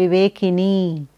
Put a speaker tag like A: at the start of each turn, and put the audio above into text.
A: bebê Kenin.